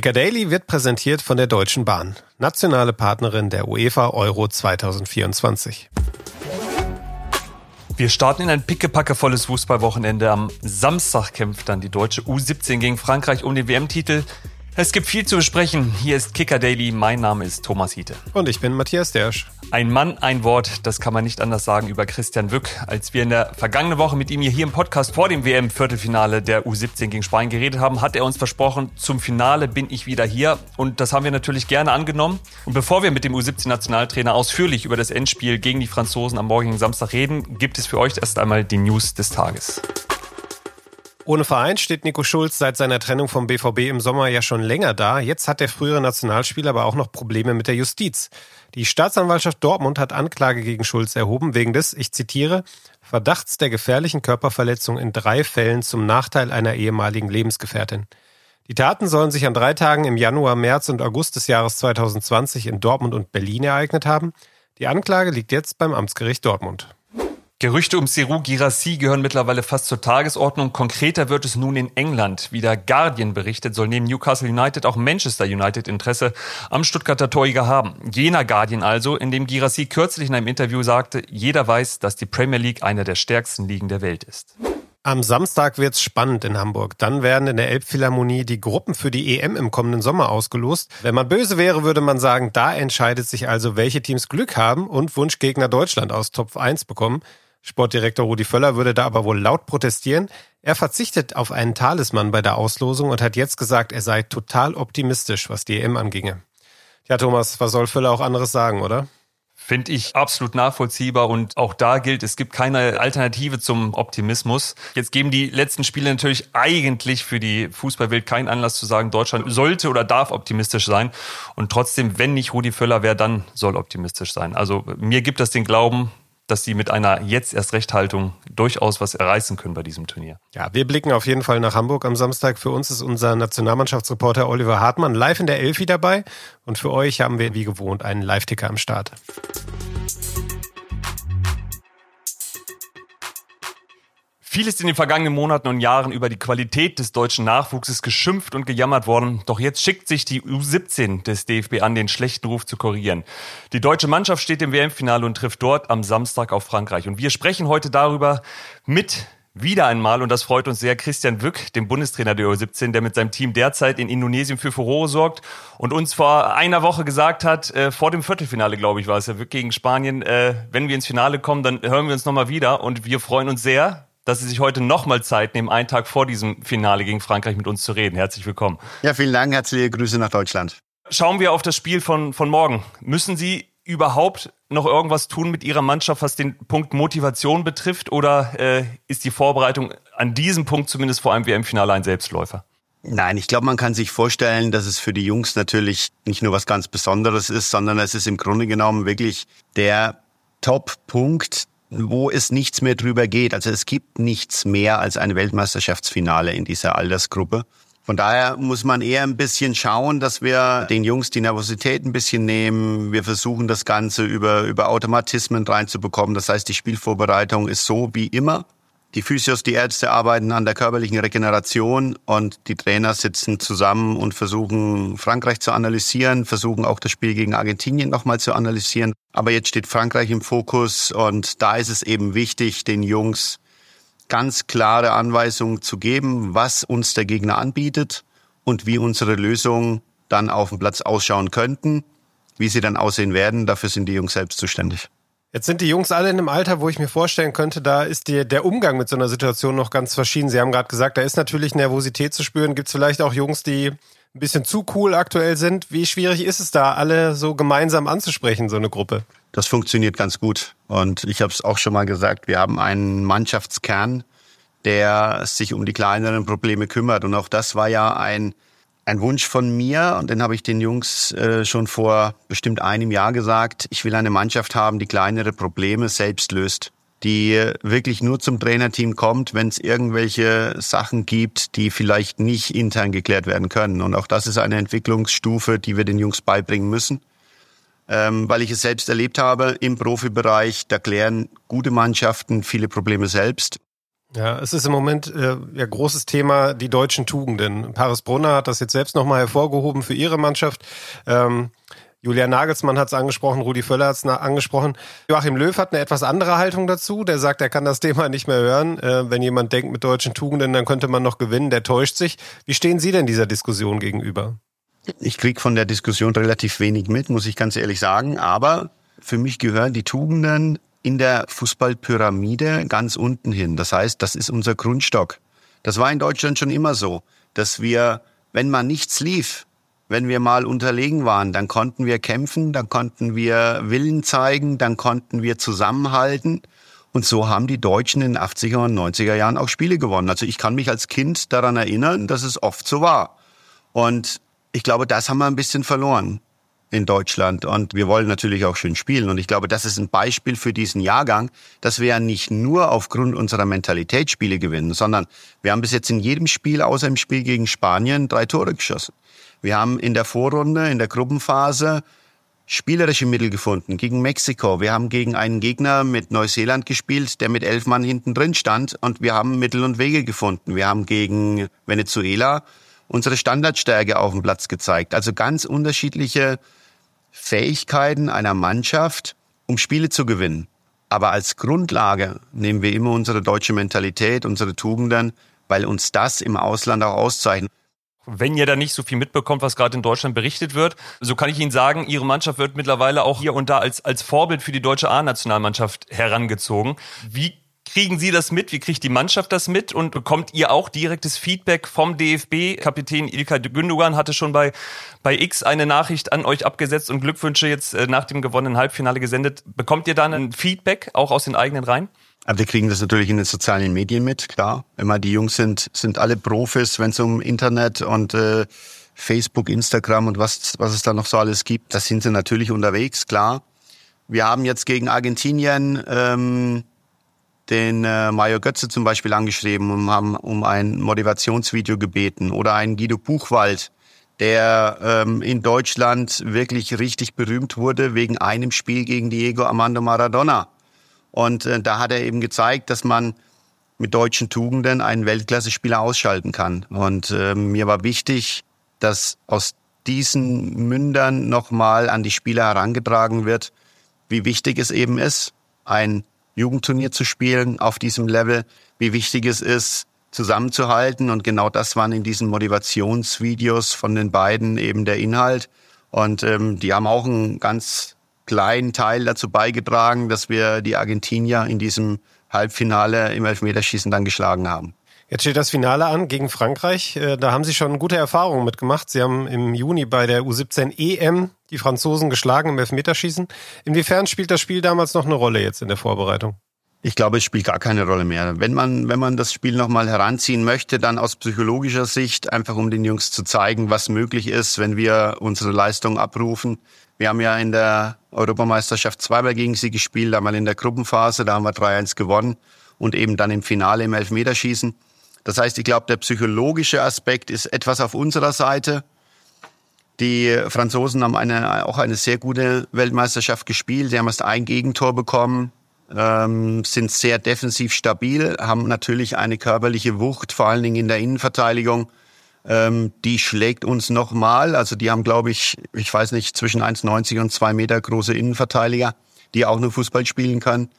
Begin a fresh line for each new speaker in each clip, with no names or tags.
Daily wird präsentiert von der Deutschen Bahn, nationale Partnerin der UEFA Euro 2024.
Wir starten in ein pickepackevolles Fußballwochenende. Am Samstag kämpft dann die deutsche U17 gegen Frankreich um den WM-Titel. Es gibt viel zu besprechen. Hier ist Kicker Daily. Mein Name ist Thomas Hiete.
Und ich bin Matthias Dersch.
Ein Mann, ein Wort, das kann man nicht anders sagen über Christian Wück. Als wir in der vergangenen Woche mit ihm hier im Podcast vor dem WM-Viertelfinale der U17 gegen Spanien geredet haben, hat er uns versprochen, zum Finale bin ich wieder hier. Und das haben wir natürlich gerne angenommen. Und bevor wir mit dem U17-Nationaltrainer ausführlich über das Endspiel gegen die Franzosen am morgigen Samstag reden, gibt es für euch erst einmal die News des Tages.
Ohne Verein steht Nico Schulz seit seiner Trennung vom BVB im Sommer ja schon länger da. Jetzt hat der frühere Nationalspieler aber auch noch Probleme mit der Justiz. Die Staatsanwaltschaft Dortmund hat Anklage gegen Schulz erhoben wegen des, ich zitiere, Verdachts der gefährlichen Körperverletzung in drei Fällen zum Nachteil einer ehemaligen Lebensgefährtin. Die Taten sollen sich an drei Tagen im Januar, März und August des Jahres 2020 in Dortmund und Berlin ereignet haben. Die Anklage liegt jetzt beim Amtsgericht Dortmund.
Gerüchte um Serou Girassi gehören mittlerweile fast zur Tagesordnung. Konkreter wird es nun in England. Wie der Guardian berichtet, soll neben Newcastle United auch Manchester United Interesse am Stuttgarter Torjäger haben. Jener Guardian also, in dem Girassi kürzlich in einem Interview sagte, jeder weiß, dass die Premier League einer der stärksten Ligen der Welt ist.
Am Samstag wird's spannend in Hamburg. Dann werden in der Elbphilharmonie die Gruppen für die EM im kommenden Sommer ausgelost. Wenn man böse wäre, würde man sagen, da entscheidet sich also, welche Teams Glück haben und Wunschgegner Deutschland aus Top 1 bekommen. Sportdirektor Rudi Völler würde da aber wohl laut protestieren. Er verzichtet auf einen Talisman bei der Auslosung und hat jetzt gesagt, er sei total optimistisch, was die EM anginge. Ja, Thomas, was soll Völler auch anderes sagen, oder?
Finde ich absolut nachvollziehbar und auch da gilt, es gibt keine Alternative zum Optimismus. Jetzt geben die letzten Spiele natürlich eigentlich für die Fußballwelt keinen Anlass zu sagen, Deutschland sollte oder darf optimistisch sein. Und trotzdem, wenn nicht Rudi Völler, wer dann soll optimistisch sein? Also mir gibt das den Glauben, dass sie mit einer jetzt erst Rechthaltung durchaus was erreichen können bei diesem Turnier.
Ja, wir blicken auf jeden Fall nach Hamburg am Samstag. Für uns ist unser Nationalmannschaftsreporter Oliver Hartmann live in der Elfi dabei und für euch haben wir wie gewohnt einen Live-Ticker am Start.
Viel ist in den vergangenen Monaten und Jahren über die Qualität des deutschen Nachwuchses geschimpft und gejammert worden. Doch jetzt schickt sich die U17 des DFB an, den schlechten Ruf zu korrigieren. Die deutsche Mannschaft steht im WM-Finale und trifft dort am Samstag auf Frankreich. Und wir sprechen heute darüber mit wieder einmal, und das freut uns sehr, Christian Wück, dem Bundestrainer der U17, der mit seinem Team derzeit in Indonesien für Furore sorgt und uns vor einer Woche gesagt hat, äh, vor dem Viertelfinale, glaube ich, war es ja, Wück gegen Spanien, äh, wenn wir ins Finale kommen, dann hören wir uns nochmal wieder und wir freuen uns sehr, dass Sie sich heute nochmal Zeit nehmen, einen Tag vor diesem Finale gegen Frankreich mit uns zu reden. Herzlich willkommen.
Ja, vielen Dank. Herzliche Grüße nach Deutschland.
Schauen wir auf das Spiel von, von morgen. Müssen Sie überhaupt noch irgendwas tun mit Ihrer Mannschaft, was den Punkt Motivation betrifft? Oder äh, ist die Vorbereitung an diesem Punkt zumindest vor allem wie im Finale ein Selbstläufer?
Nein, ich glaube, man kann sich vorstellen, dass es für die Jungs natürlich nicht nur was ganz Besonderes ist, sondern es ist im Grunde genommen wirklich der Top-Punkt, wo es nichts mehr drüber geht. Also es gibt nichts mehr als ein Weltmeisterschaftsfinale in dieser Altersgruppe. Von daher muss man eher ein bisschen schauen, dass wir den Jungs die Nervosität ein bisschen nehmen. Wir versuchen das Ganze über, über Automatismen reinzubekommen. Das heißt, die Spielvorbereitung ist so wie immer. Die Physios, die Ärzte arbeiten an der körperlichen Regeneration und die Trainer sitzen zusammen und versuchen Frankreich zu analysieren, versuchen auch das Spiel gegen Argentinien nochmal zu analysieren. Aber jetzt steht Frankreich im Fokus und da ist es eben wichtig, den Jungs ganz klare Anweisungen zu geben, was uns der Gegner anbietet und wie unsere Lösungen dann auf dem Platz ausschauen könnten. Wie sie dann aussehen werden, dafür sind die Jungs selbst zuständig.
Jetzt sind die Jungs alle in einem Alter, wo ich mir vorstellen könnte, da ist die, der Umgang mit so einer Situation noch ganz verschieden. Sie haben gerade gesagt, da ist natürlich Nervosität zu spüren. Gibt es vielleicht auch Jungs, die ein bisschen zu cool aktuell sind? Wie schwierig ist es da, alle so gemeinsam anzusprechen, so eine Gruppe?
Das funktioniert ganz gut. Und ich habe es auch schon mal gesagt, wir haben einen Mannschaftskern, der sich um die kleineren Probleme kümmert. Und auch das war ja ein ein Wunsch von mir und den habe ich den Jungs äh, schon vor bestimmt einem Jahr gesagt. Ich will eine Mannschaft haben, die kleinere Probleme selbst löst, die wirklich nur zum Trainerteam kommt, wenn es irgendwelche Sachen gibt, die vielleicht nicht intern geklärt werden können. Und auch das ist eine Entwicklungsstufe, die wir den Jungs beibringen müssen. Ähm, weil ich es selbst erlebt habe im Profibereich, da klären gute Mannschaften viele Probleme selbst
Ja, es ist im Moment äh, ja großes Thema die deutschen Tugenden. Paris Brunner hat das jetzt selbst nochmal hervorgehoben für ihre Mannschaft. Ähm, Julian Nagelsmann hat es angesprochen, Rudi Völler hat es angesprochen. Joachim Löw hat eine etwas andere Haltung dazu. Der sagt, er kann das Thema nicht mehr hören. Äh, wenn jemand denkt mit deutschen Tugenden, dann könnte man noch gewinnen. Der täuscht sich. Wie stehen Sie denn dieser Diskussion gegenüber?
Ich krieg von der Diskussion relativ wenig mit, muss ich ganz ehrlich sagen. Aber für mich gehören die Tugenden in der Fußballpyramide ganz unten hin. Das heißt, das ist unser Grundstock. Das war in Deutschland schon immer so, dass wir, wenn man nichts lief, wenn wir mal unterlegen waren, dann konnten wir kämpfen, dann konnten wir Willen zeigen, dann konnten wir zusammenhalten. Und so haben die Deutschen in den 80er und 90er Jahren auch Spiele gewonnen. Also ich kann mich als Kind daran erinnern, dass es oft so war. Und ich glaube, das haben wir ein bisschen verloren in Deutschland. Und wir wollen natürlich auch schön spielen. Und ich glaube, das ist ein Beispiel für diesen Jahrgang, dass wir ja nicht nur aufgrund unserer Mentalität Spiele gewinnen, sondern wir haben bis jetzt in jedem Spiel, außer im Spiel gegen Spanien, drei Tore geschossen. Wir haben in der Vorrunde, in der Gruppenphase spielerische Mittel gefunden gegen Mexiko. Wir haben gegen einen Gegner mit Neuseeland gespielt, der mit elf Mann hinten drin stand und wir haben Mittel und Wege gefunden. Wir haben gegen Venezuela unsere Standardstärke auf dem Platz gezeigt. Also ganz unterschiedliche Fähigkeiten einer Mannschaft, um Spiele zu gewinnen. Aber als Grundlage nehmen wir immer unsere deutsche Mentalität, unsere Tugenden, weil uns das im Ausland auch auszeichnet
wenn ihr da nicht so viel mitbekommt, was gerade in Deutschland berichtet wird. So kann ich Ihnen sagen, Ihre Mannschaft wird mittlerweile auch hier und da als, als Vorbild für die deutsche A-Nationalmannschaft herangezogen. Wie kriegen Sie das mit? Wie kriegt die Mannschaft das mit? Und bekommt ihr auch direktes Feedback vom DFB? Kapitän Ilka Gündogan hatte schon bei, bei X eine Nachricht an euch abgesetzt und Glückwünsche jetzt äh, nach dem gewonnenen Halbfinale gesendet. Bekommt ihr dann ein Feedback auch aus den eigenen Reihen?
Aber wir kriegen das natürlich in den sozialen Medien mit, klar. Immer die Jungs sind, sind alle Profis, wenn es um Internet und äh, Facebook, Instagram und was, was es da noch so alles gibt. Da sind sie natürlich unterwegs, klar. Wir haben jetzt gegen Argentinien ähm, den äh, Mario Götze zum Beispiel angeschrieben und haben um ein Motivationsvideo gebeten. Oder einen Guido Buchwald, der ähm, in Deutschland wirklich richtig berühmt wurde wegen einem Spiel gegen Diego Armando Maradona. Und äh, da hat er eben gezeigt, dass man mit deutschen Tugenden einen Weltklasse-Spieler ausschalten kann. Und äh, mir war wichtig, dass aus diesen Mündern nochmal an die Spieler herangetragen wird, wie wichtig es eben ist, ein Jugendturnier zu spielen auf diesem Level, wie wichtig es ist, zusammenzuhalten. Und genau das waren in diesen Motivationsvideos von den beiden eben der Inhalt. Und ähm, die haben auch ein ganz kleinen Teil dazu beigetragen, dass wir die Argentinier in diesem Halbfinale im Elfmeterschießen dann geschlagen haben.
Jetzt steht das Finale an gegen Frankreich. Äh, da haben Sie schon gute Erfahrungen mitgemacht. Sie haben im Juni bei der U17 EM die Franzosen geschlagen im Elfmeterschießen. Inwiefern spielt das Spiel damals noch eine Rolle jetzt in der Vorbereitung?
Ich glaube, es spielt gar keine Rolle mehr. Wenn man, wenn man das Spiel nochmal heranziehen möchte, dann aus psychologischer Sicht, einfach um den Jungs zu zeigen, was möglich ist, wenn wir unsere Leistung abrufen. Wir haben ja in der Europameisterschaft zweimal gegen sie gespielt, einmal in der Gruppenphase, da haben wir 3-1 gewonnen und eben dann im Finale im Elfmeterschießen. Das heißt, ich glaube, der psychologische Aspekt ist etwas auf unserer Seite. Die Franzosen haben eine, auch eine sehr gute Weltmeisterschaft gespielt. Sie haben erst ein Gegentor bekommen ähm, sind sehr defensiv stabil, haben natürlich eine körperliche Wucht, vor allen Dingen in der Innenverteidigung. Ähm, die schlägt uns nochmal. Also die haben, glaube ich, ich weiß nicht, zwischen 1,90 und 2 Meter große Innenverteidiger, die auch nur Fußball spielen können.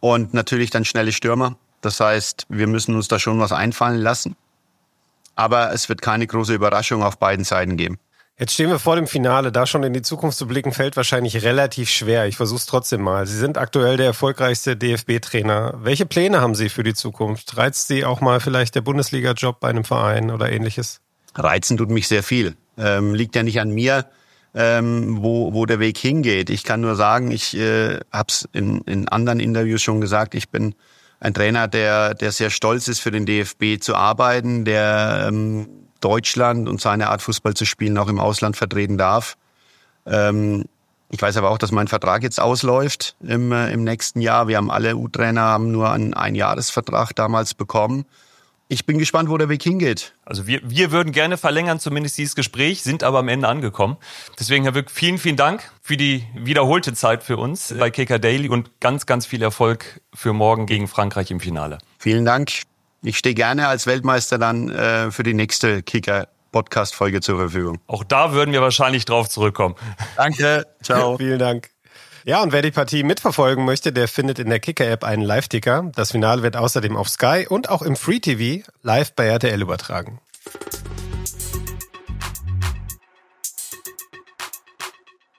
Und natürlich dann schnelle Stürmer. Das heißt, wir müssen uns da schon was einfallen lassen. Aber es wird keine große Überraschung auf beiden Seiten geben.
Jetzt stehen wir vor dem Finale. Da schon in die Zukunft zu blicken, fällt wahrscheinlich relativ schwer. Ich versuche es trotzdem mal. Sie sind aktuell der erfolgreichste DFB-Trainer. Welche Pläne haben Sie für die Zukunft? Reizt Sie auch mal vielleicht der Bundesliga-Job bei einem Verein oder ähnliches?
Reizen tut mich sehr viel. Ähm, liegt ja nicht an mir, ähm, wo, wo der Weg hingeht. Ich kann nur sagen, ich äh, habe es in, in anderen Interviews schon gesagt, ich bin ein Trainer, der, der sehr stolz ist, für den DFB zu arbeiten, der ähm, Deutschland und seine Art Fußball zu spielen auch im Ausland vertreten darf. Ähm, ich weiß aber auch, dass mein Vertrag jetzt ausläuft im, äh, im nächsten Jahr. Wir haben alle U-Trainer haben nur einen Einjahresvertrag damals bekommen. Ich bin gespannt, wo der Weg hingeht.
Also wir, wir würden gerne verlängern, zumindest dieses Gespräch, sind aber am Ende angekommen. Deswegen, Herr Wück, vielen, vielen Dank für die wiederholte Zeit für uns bei KK Daily und ganz, ganz viel Erfolg für morgen gegen Frankreich im Finale.
Vielen Dank. ich stehe gerne als Weltmeister dann äh, für die nächste Kicker Podcast-Folge zur Verfügung.
Auch da würden wir wahrscheinlich drauf zurückkommen.
Danke, ciao.
Vielen Dank. Ja, und wer die Partie mitverfolgen möchte, der findet in der Kicker-App einen Live-Ticker. Das Finale wird außerdem auf Sky und auch im Free TV live bei RTL übertragen.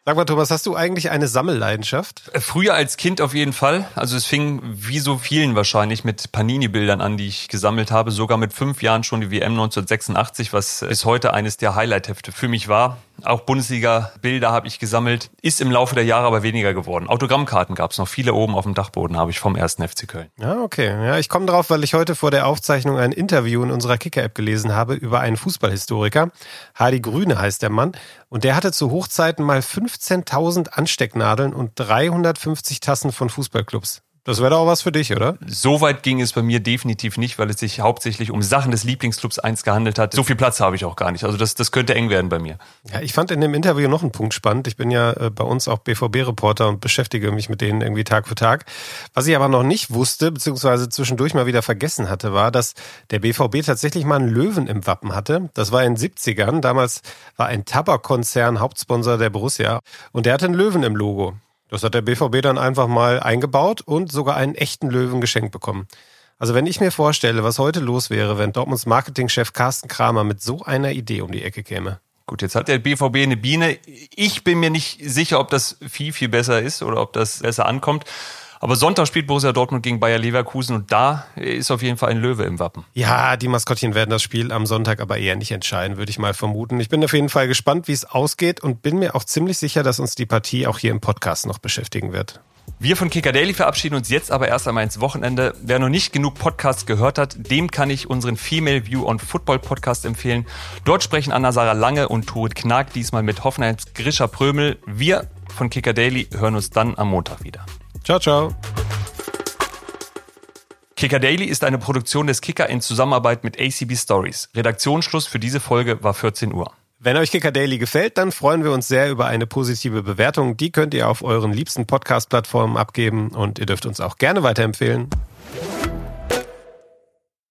Sag mal, Thomas, hast du eigentlich eine Sammelleidenschaft?
Äh, früher als Kind auf jeden Fall. Also es fing wie so vielen wahrscheinlich mit Panini-Bildern an, die ich gesammelt habe. Sogar mit fünf Jahren schon die WM 1986, was bis heute eines der Highlight-Hefte für mich war. Auch Bundesliga-Bilder habe ich gesammelt. Ist im Laufe der Jahre aber weniger geworden. Autogrammkarten gab es noch viele oben auf dem Dachboden, habe ich vom ersten FC Köln.
Ja, okay. Ja, ich komme drauf, weil ich heute vor der Aufzeichnung ein Interview in unserer Kicker-App gelesen habe über einen Fußballhistoriker. Hardy Grüne heißt der Mann. Und der hatte zu Hochzeiten mal 15.000 Anstecknadeln und 350 Tassen von Fußballclubs. Das wäre doch auch was für dich, oder?
So weit ging es bei mir definitiv nicht, weil es sich hauptsächlich um Sachen des Lieblingsclubs 1 gehandelt hat. So viel Platz habe ich auch gar nicht. Also das, das könnte eng werden bei mir.
Ja, ich fand in dem Interview noch einen Punkt spannend. Ich bin ja äh, bei uns auch BVB-Reporter und beschäftige mich mit denen irgendwie Tag für Tag. Was ich aber noch nicht wusste, beziehungsweise zwischendurch mal wieder vergessen hatte, war, dass der BVB tatsächlich mal einen Löwen im Wappen hatte. Das war in den 70ern. Damals war ein Tabakkonzern Hauptsponsor der Borussia und der hatte einen Löwen im Logo. Das hat der BVB dann einfach mal eingebaut und sogar einen echten Löwen geschenkt bekommen. Also wenn ich mir vorstelle, was heute los wäre, wenn Dortmunds Marketingchef Carsten Kramer mit so einer Idee um die Ecke käme.
Gut, jetzt hat der BVB eine Biene. Ich bin mir nicht sicher, ob das viel, viel besser ist oder ob das besser ankommt. Aber Sonntag spielt Borussia Dortmund gegen Bayer Leverkusen und da ist auf jeden Fall ein Löwe im Wappen.
Ja, die Maskottchen werden das Spiel am Sonntag aber eher nicht entscheiden, würde ich mal vermuten. Ich bin auf jeden Fall gespannt, wie es ausgeht und bin mir auch ziemlich sicher, dass uns die Partie auch hier im Podcast noch beschäftigen wird.
Wir von Kicker Daily verabschieden uns jetzt aber erst einmal ins Wochenende. Wer noch nicht genug Podcasts gehört hat, dem kann ich unseren Female View on Football Podcast empfehlen. Dort sprechen Anna-Sarah Lange und Turit Knag diesmal mit Hoffenheims Grisha Prömel. Wir von Kicker Daily hören uns dann am Montag wieder.
Ciao, ciao.
Kicker Daily ist eine Produktion des Kicker in Zusammenarbeit mit ACB Stories. Redaktionsschluss für diese Folge war 14 Uhr.
Wenn euch Kicker Daily gefällt, dann freuen wir uns sehr über eine positive Bewertung. Die könnt ihr auf euren liebsten Podcast-Plattformen abgeben und ihr dürft uns auch gerne weiterempfehlen.